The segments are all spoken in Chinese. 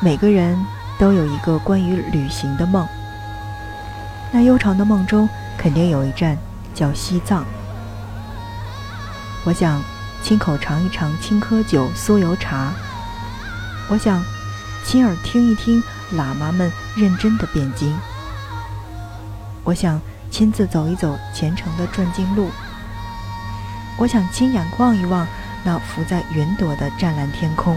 每个人都有一个关于旅行的梦。那悠长的梦中，肯定有一站叫西藏。我想亲口尝一尝青稞酒酥油茶。我想亲耳听一听喇嘛们认真的辩经。我想亲自走一走虔诚的转经路。我想亲眼望一望那浮在云朵的湛蓝天空。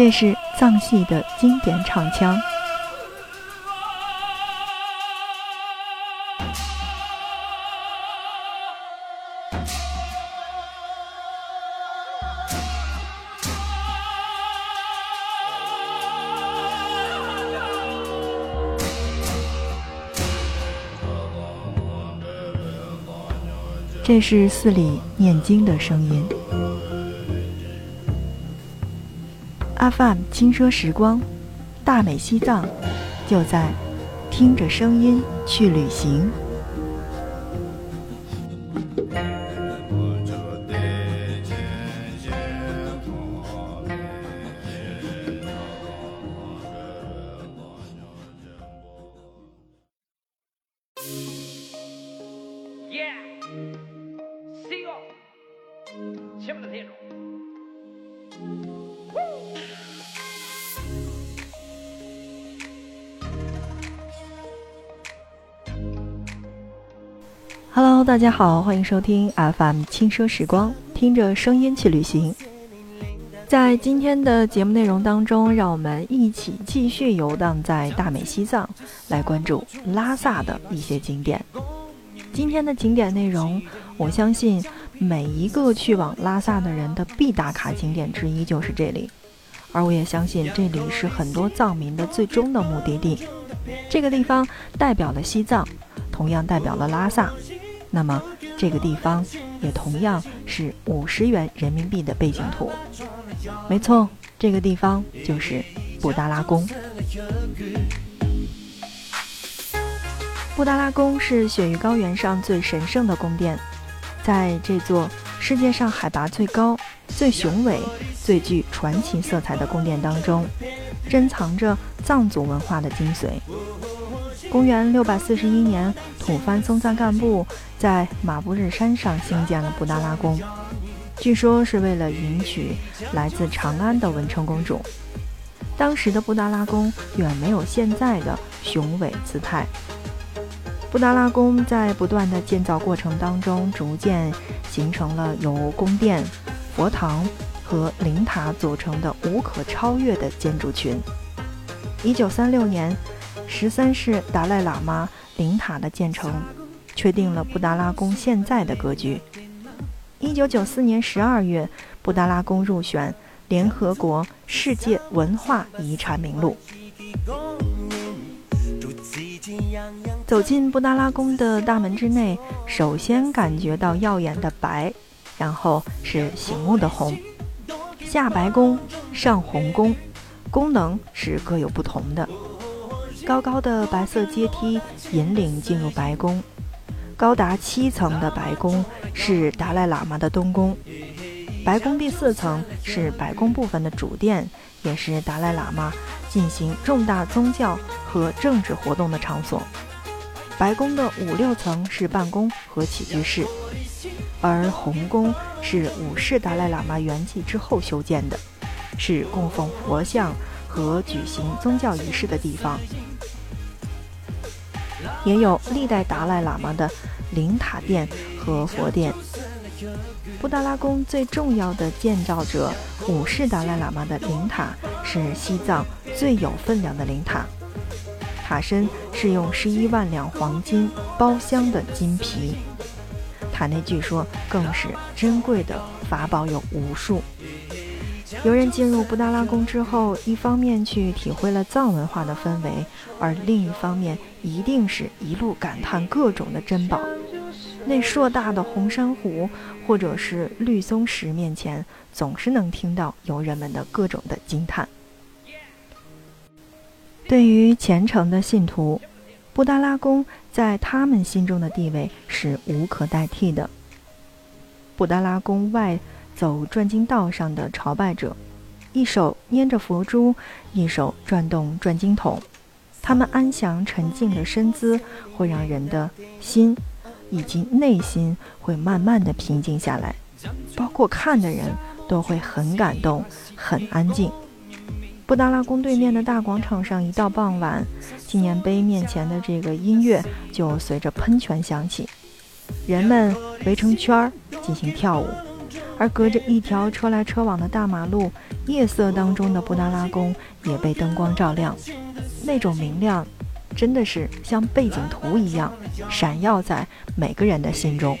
这是藏戏的经典唱腔。这是寺里念经的声音。阿范轻奢时光，大美西藏，就在听着声音去旅行。大家好，欢迎收听 FM 轻奢时光，听着声音去旅行。在今天的节目内容当中，让我们一起继续游荡在大美西藏，来关注拉萨的一些景点。今天的景点内容，我相信每一个去往拉萨的人的必打卡景点之一就是这里，而我也相信这里是很多藏民的最终的目的地。这个地方代表了西藏，同样代表了拉萨。那么，这个地方也同样是五十元人民币的背景图。没错，这个地方就是布达拉宫。布达拉宫是雪域高原上最神圣的宫殿，在这座世界上海拔最高、最雄伟、最具传奇色彩的宫殿当中，珍藏着藏族文化的精髓。公元六百四十一年，吐蕃松赞干布在马布日山上兴建了布达拉宫，据说是为了迎娶来自长安的文成公主。当时的布达拉宫远没有现在的雄伟姿态。布达拉宫在不断的建造过程当中，逐渐形成了由宫殿、佛堂和灵塔组成的无可超越的建筑群。一九三六年。十三世达赖喇嘛灵塔的建成，确定了布达拉宫现在的格局。一九九四年十二月，布达拉宫入选联合国世界文化遗产名录。走进布达拉宫的大门之内，首先感觉到耀眼的白，然后是醒目的红。下白宫，上红宫，功能是各有不同的。高高的白色阶梯引领进入白宫，高达七层的白宫是达赖喇嘛的东宫。白宫第四层是白宫部分的主殿，也是达赖喇嘛进行重大宗教和政治活动的场所。白宫的五六层是办公和起居室，而红宫是五世达赖喇嘛圆寂之后修建的，是供奉佛像和举行宗教仪式的地方。也有历代达赖喇嘛的灵塔殿和佛殿。布达拉宫最重要的建造者五世达赖喇嘛的灵塔是西藏最有分量的灵塔，塔身是用十一万两黄金包镶的金皮，塔内据说更是珍贵的法宝有无数。游人进入布达拉宫之后，一方面去体会了藏文化的氛围，而另一方面一定是一路感叹各种的珍宝。那硕大的红珊瑚或者是绿松石面前，总是能听到游人们的各种的惊叹。对于虔诚的信徒，布达拉宫在他们心中的地位是无可代替的。布达拉宫外走转经道上的朝拜者，一手拈着佛珠，一手转动转经筒，他们安详沉静的身姿，会让人的心以及内心会慢慢的平静下来，包括看的人都会很感动，很安静。布达拉宫对面的大广场上，一到傍晚，纪念碑面前的这个音乐就随着喷泉响起，人们围成圈儿进行跳舞，而隔着一条车来车往的大马路，夜色当中的布达拉宫也被灯光照亮，那种明亮，真的是像背景图一样，闪耀在每个人的心中。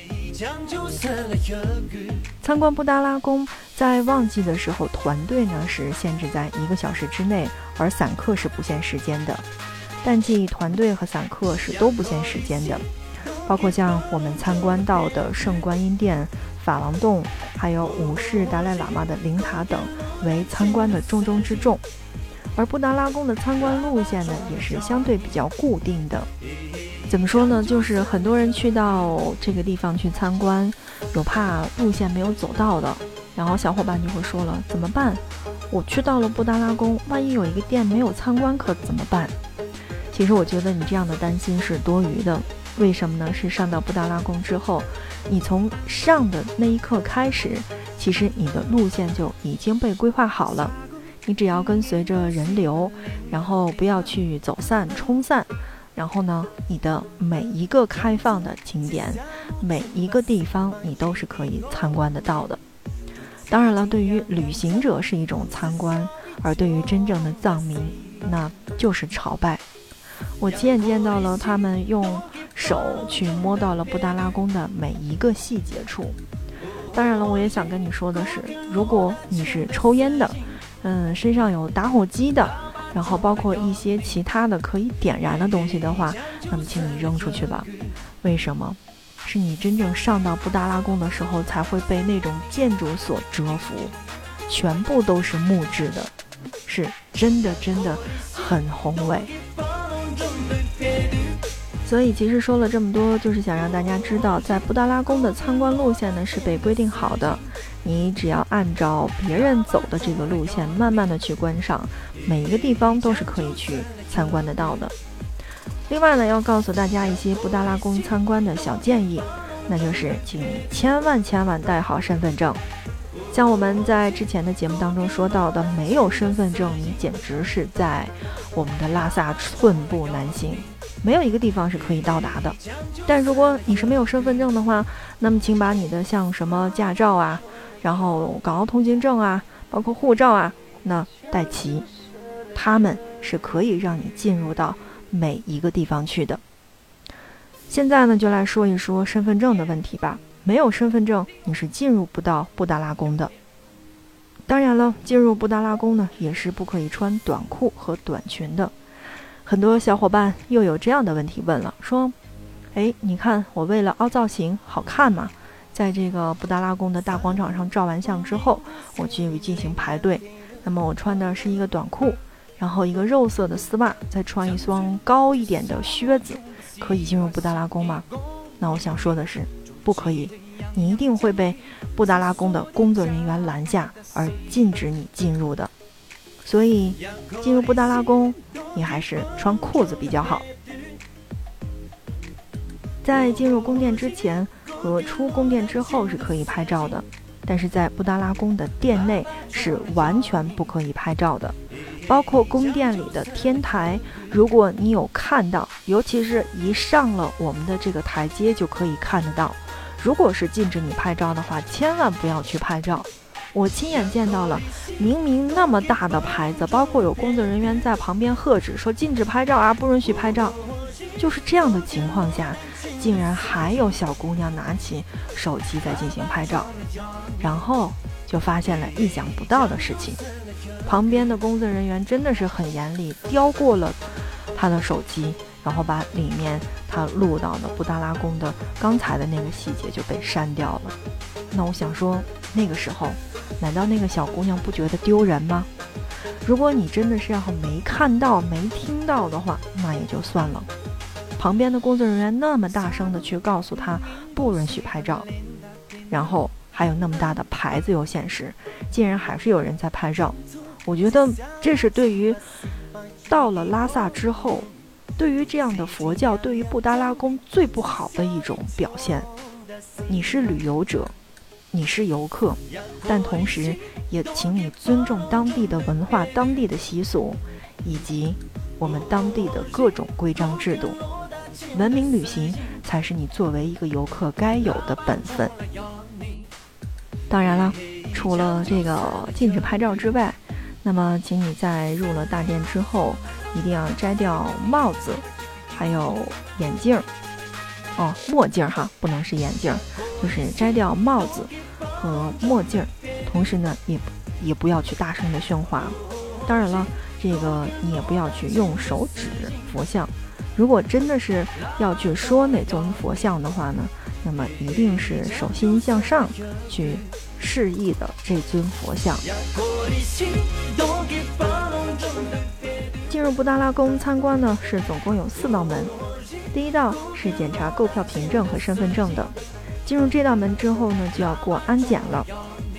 参观布达拉宫，在旺季的时候，团队呢是限制在一个小时之内，而散客是不限时间的。淡季团队和散客是都不限时间的，包括像我们参观到的圣观音殿、法王洞，还有五世达赖喇嘛的灵塔等，为参观的重中之重。而布达拉宫的参观路线呢，也是相对比较固定的。怎么说呢？就是很多人去到这个地方去参观，有怕路线没有走到的，然后小伙伴就会说了：“怎么办？我去到了布达拉宫，万一有一个店没有参观，可怎么办？”其实我觉得你这样的担心是多余的。为什么呢？是上到布达拉宫之后，你从上的那一刻开始，其实你的路线就已经被规划好了，你只要跟随着人流，然后不要去走散冲散。然后呢，你的每一个开放的景点，每一个地方，你都是可以参观得到的。当然了，对于旅行者是一种参观，而对于真正的藏民，那就是朝拜。我亲眼见到了他们用手去摸到了布达拉宫的每一个细节处。当然了，我也想跟你说的是，如果你是抽烟的，嗯，身上有打火机的。然后包括一些其他的可以点燃的东西的话，那么请你扔出去吧。为什么？是你真正上到布达拉宫的时候，才会被那种建筑所折服，全部都是木质的，是真的真的很宏伟。所以其实说了这么多，就是想让大家知道，在布达拉宫的参观路线呢是被规定好的，你只要按照别人走的这个路线，慢慢的去观赏，每一个地方都是可以去参观得到的。另外呢，要告诉大家一些布达拉宫参观的小建议，那就是请你千万千万带好身份证。像我们在之前的节目当中说到的，没有身份证，你简直是在我们的拉萨寸步难行。没有一个地方是可以到达的，但如果你是没有身份证的话，那么请把你的像什么驾照啊，然后港澳通行证啊，包括护照啊，那带齐，他们是可以让你进入到每一个地方去的。现在呢，就来说一说身份证的问题吧。没有身份证，你是进入不到布达拉宫的。当然了，进入布达拉宫呢，也是不可以穿短裤和短裙的。很多小伙伴又有这样的问题问了，说：“哎，你看我为了凹造型好看嘛，在这个布达拉宫的大广场上照完相之后，我去进行排队。那么我穿的是一个短裤，然后一个肉色的丝袜，再穿一双高一点的靴子，可以进入布达拉宫吗？”那我想说的是，不可以，你一定会被布达拉宫的工作人员拦下，而禁止你进入的。所以，进入布达拉宫，你还是穿裤子比较好。在进入宫殿之前和出宫殿之后是可以拍照的，但是在布达拉宫的殿内是完全不可以拍照的，包括宫殿里的天台，如果你有看到，尤其是一上了我们的这个台阶就可以看得到。如果是禁止你拍照的话，千万不要去拍照。我亲眼见到了，明明那么大的牌子，包括有工作人员在旁边喝止，说禁止拍照啊，不允许拍照。就是这样的情况下，竟然还有小姑娘拿起手机在进行拍照，然后就发现了意想不到的事情。旁边的工作人员真的是很严厉，叼过了她的手机，然后把里面她录到的布达拉宫的刚才的那个细节就被删掉了。那我想说，那个时候。难道那个小姑娘不觉得丢人吗？如果你真的是要没看到、没听到的话，那也就算了。旁边的工作人员那么大声的去告诉他不允许拍照，然后还有那么大的牌子又显示，竟然还是有人在拍照。我觉得这是对于到了拉萨之后，对于这样的佛教，对于布达拉宫最不好的一种表现。你是旅游者，你是游客，但同时也请你尊重当地的文化、当地的习俗，以及我们当地的各种规章制度。文明旅行才是你作为一个游客该有的本分。当然了，除了这个禁止拍照之外，那么请你在入了大殿之后，一定要摘掉帽子，还有眼镜儿。哦，墨镜儿哈，不能是眼镜儿，就是摘掉帽子和墨镜儿，同时呢，也也不要去大声的喧哗。当然了，这个你也不要去用手指佛像。如果真的是要去说哪尊佛像的话呢，那么一定是手心向上去示意的这尊佛像。进入布达拉宫参观呢，是总共有四道门。第一道是检查购票凭证和身份证的，进入这道门之后呢，就要过安检了。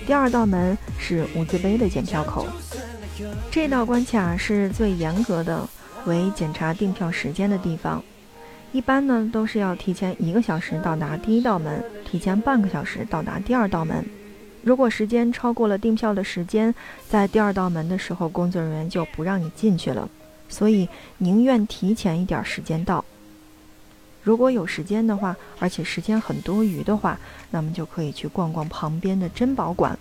第二道门是无字碑的检票口，这道关卡是最严格的，为检查订票时间的地方。一般呢都是要提前一个小时到达第一道门，提前半个小时到达第二道门。如果时间超过了订票的时间，在第二道门的时候，工作人员就不让你进去了。所以宁愿提前一点时间到。如果有时间的话，而且时间很多余的话，那么就可以去逛逛旁边的珍宝馆。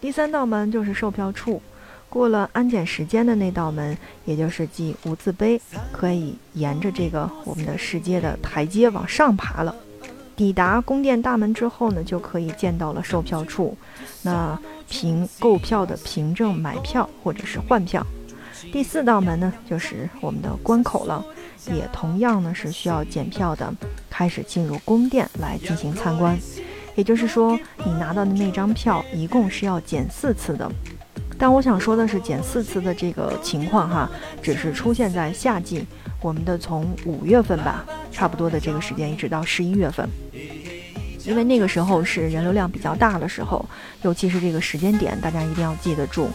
第三道门就是售票处，过了安检时间的那道门，也就是记无字碑，可以沿着这个我们的世界的台阶往上爬了。抵达宫殿大门之后呢，就可以见到了售票处，那凭购票的凭证买票或者是换票。第四道门呢，就是我们的关口了。也同样呢是需要检票的，开始进入宫殿来进行参观。也就是说，你拿到的那张票一共是要检四次的。但我想说的是，检四次的这个情况哈，只是出现在夏季，我们的从五月份吧，差不多的这个时间一直到十一月份，因为那个时候是人流量比较大的时候，尤其是这个时间点，大家一定要记得住，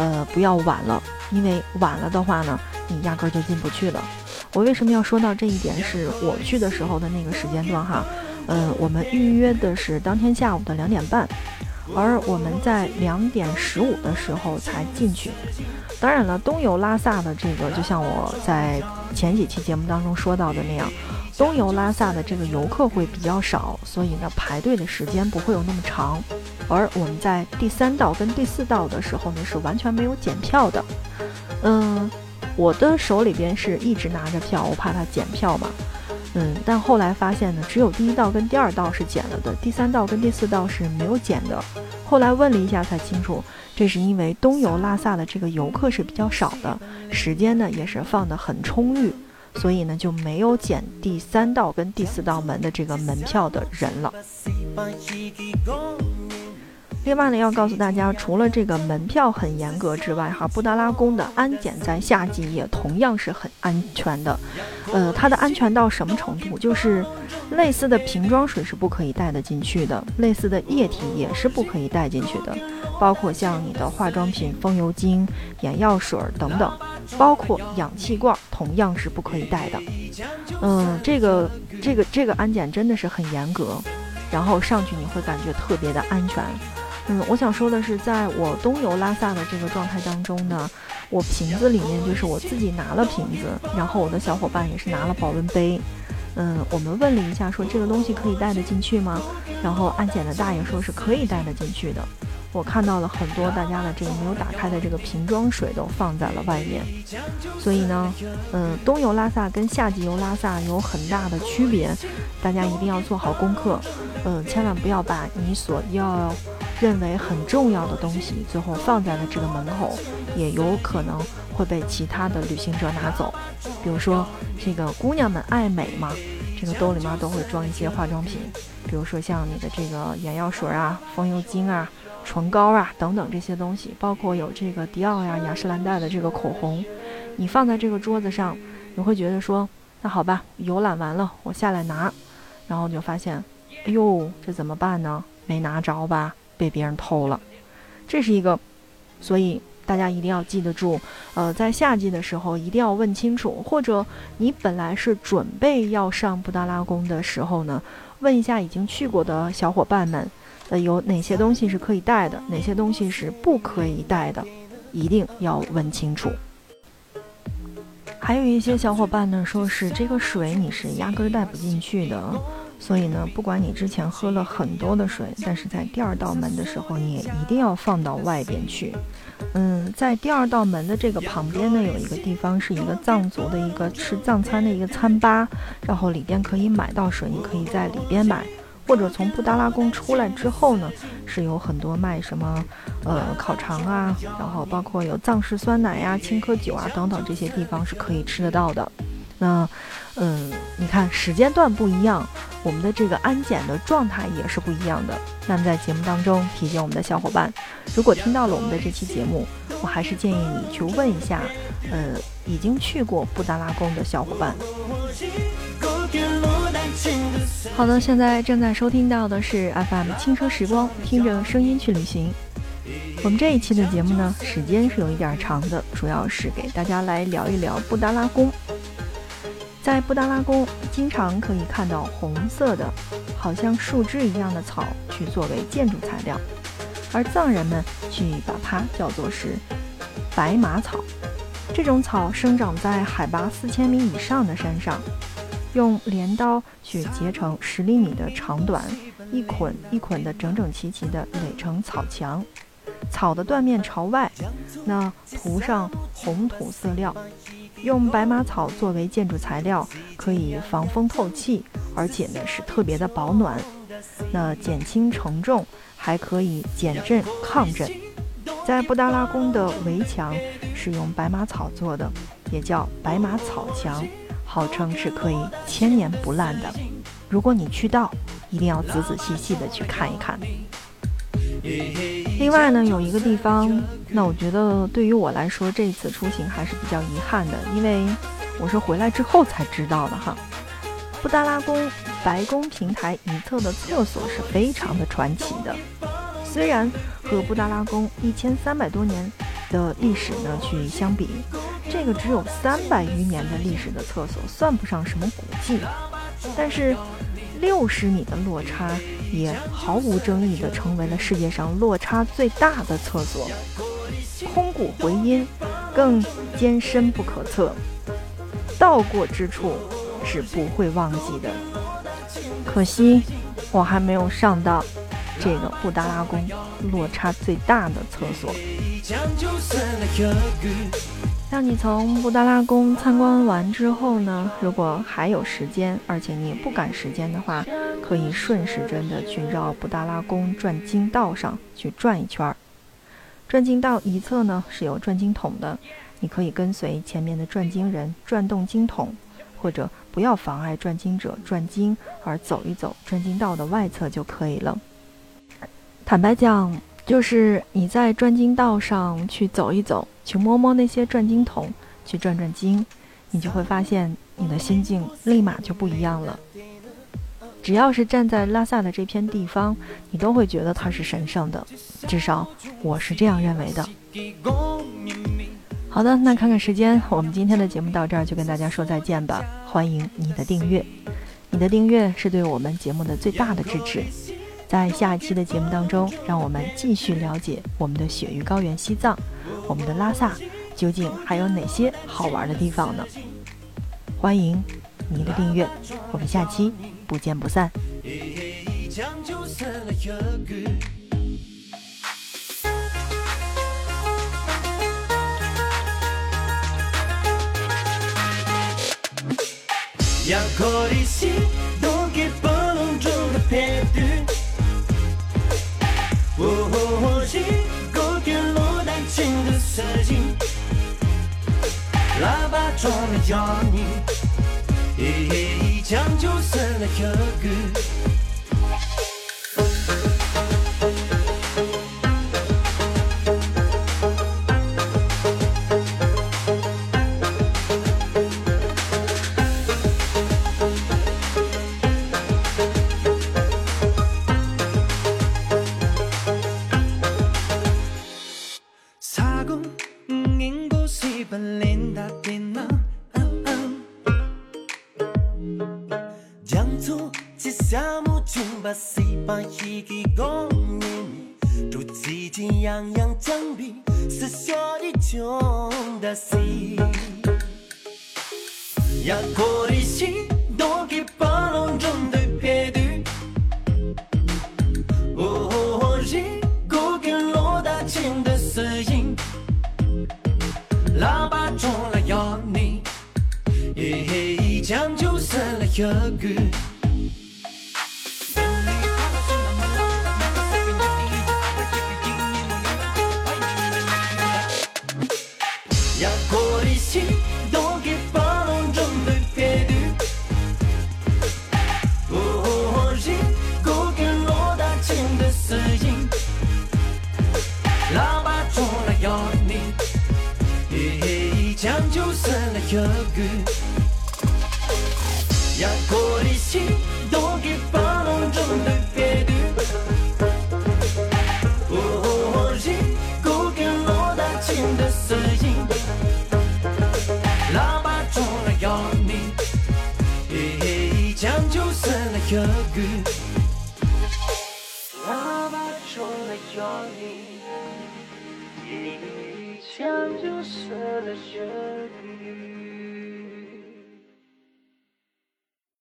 呃，不要晚了，因为晚了的话呢，你压根儿就进不去了。我为什么要说到这一点？是我去的时候的那个时间段哈，呃，我们预约的是当天下午的两点半，而我们在两点十五的时候才进去。当然了，东游拉萨的这个，就像我在前几期节目当中说到的那样，东游拉萨的这个游客会比较少，所以呢，排队的时间不会有那么长。而我们在第三道跟第四道的时候呢，是完全没有检票的，嗯。我的手里边是一直拿着票，我怕他检票嘛，嗯，但后来发现呢，只有第一道跟第二道是检了的，第三道跟第四道是没有检的。后来问了一下才清楚，这是因为东游拉萨的这个游客是比较少的，时间呢也是放得很充裕，所以呢就没有检第三道跟第四道门的这个门票的人了。另外呢，要告诉大家，除了这个门票很严格之外，哈，布达拉宫的安检在夏季也同样是很安全的。呃，它的安全到什么程度？就是类似的瓶装水是不可以带得进去的，类似的液体也是不可以带进去的，包括像你的化妆品、风油精、眼药水等等，包括氧气罐同样是不可以带的。嗯，这个这个这个安检真的是很严格，然后上去你会感觉特别的安全。嗯，我想说的是，在我东游拉萨的这个状态当中呢，我瓶子里面就是我自己拿了瓶子，然后我的小伙伴也是拿了保温杯。嗯，我们问了一下，说这个东西可以带得进去吗？然后安检的大爷说是可以带得进去的。我看到了很多大家的这个没有打开的这个瓶装水都放在了外面，所以呢，嗯，东游拉萨跟夏季游拉萨有很大的区别，大家一定要做好功课，嗯，千万不要把你所要。认为很重要的东西，最后放在了这个门口，也有可能会被其他的旅行者拿走。比如说，这个姑娘们爱美嘛，这个兜里面都会装一些化妆品，比如说像你的这个眼药水啊、风油精啊、唇膏啊等等这些东西，包括有这个迪奥呀、雅诗兰黛的这个口红，你放在这个桌子上，你会觉得说，那好吧，游览完了，我下来拿，然后就发现，哎呦，这怎么办呢？没拿着吧？被别人偷了。这是一个，所以大家一定要记得住，呃，在夏季的时候一定要问清楚，或者你本来是准备要上布达拉宫的时候呢，问一下已经去过的小伙伴们，呃，有哪些东西是可以带的，哪些东西是不可以带的，一定要问清楚。还有一些小伙伴呢，说是这个水你是压根儿带不进去的，所以呢，不管你之前喝了很多的水，但是在第二道门的时候，你也一定要放到外边去。嗯，在第二道门的这个旁边呢，有一个地方是一个藏族的一个吃藏餐的一个餐吧，然后里边可以买到水，你可以在里边买。或者从布达拉宫出来之后呢，是有很多卖什么，呃，烤肠啊，然后包括有藏式酸奶呀、青稞酒啊等等这些地方是可以吃得到的。那，嗯，你看时间段不一样，我们的这个安检的状态也是不一样的。那么在节目当中提醒我们的小伙伴，如果听到了我们的这期节目，我还是建议你去问一下，呃，已经去过布达拉宫的小伙伴。好的，现在正在收听到的是 FM 轻车时光，听着声音去旅行。我们这一期的节目呢，时间是有一点长的，主要是给大家来聊一聊布达拉宫。在布达拉宫，经常可以看到红色的，好像树枝一样的草，去作为建筑材料，而藏人们去把它叫做是白马草。这种草生长在海拔四千米以上的山上。用镰刀去截成十厘米的长短，一捆一捆的整整齐齐的垒成草墙，草的断面朝外，那涂上红土色料，用白马草作为建筑材料，可以防风透气，而且呢是特别的保暖，那减轻承重，还可以减震抗震。在布达拉宫的围墙是用白马草做的，也叫白马草墙。号称是可以千年不烂的。如果你去到，一定要仔仔细细的去看一看。另外呢，有一个地方，那我觉得对于我来说，这次出行还是比较遗憾的，因为我是回来之后才知道的哈。布达拉宫白宫平台一侧的厕所是非常的传奇的，虽然和布达拉宫一千三百多年的历史呢去相比。这个只有三百余年的历史的厕所，算不上什么古迹，但是六十米的落差也毫无争议地成为了世界上落差最大的厕所，空谷回音，更艰深不可测，到过之处是不会忘记的。可惜我还没有上到这个布达拉宫落差最大的厕所。当你从布达拉宫参观完之后呢，如果还有时间，而且你不赶时间的话，可以顺时针的去绕布达拉宫转经道上去转一圈儿。转经道一侧呢是有转经筒的，你可以跟随前面的转经人转动经筒，或者不要妨碍转经者转经而走一走转经道的外侧就可以了。坦白讲，就是你在转经道上去走一走。去摸摸那些转经筒，去转转经，你就会发现你的心境立马就不一样了。只要是站在拉萨的这片地方，你都会觉得它是神圣的，至少我是这样认为的。好的，那看看时间，我们今天的节目到这儿就跟大家说再见吧。欢迎你的订阅，你的订阅是对我们节目的最大的支持。在下一期的节目当中，让我们继续了解我们的雪域高原西藏。我们的拉萨究竟还有哪些好玩的地方呢？欢迎您的订阅，我们下期不见不散。喇叭装的要你，一枪就色的歌。是小的穷的死，一个人骑着摩托在风中飞驰，哦，一股劲落在青的石英，喇叭吹来吆喝，嘿，讲究是来喝酒。your good.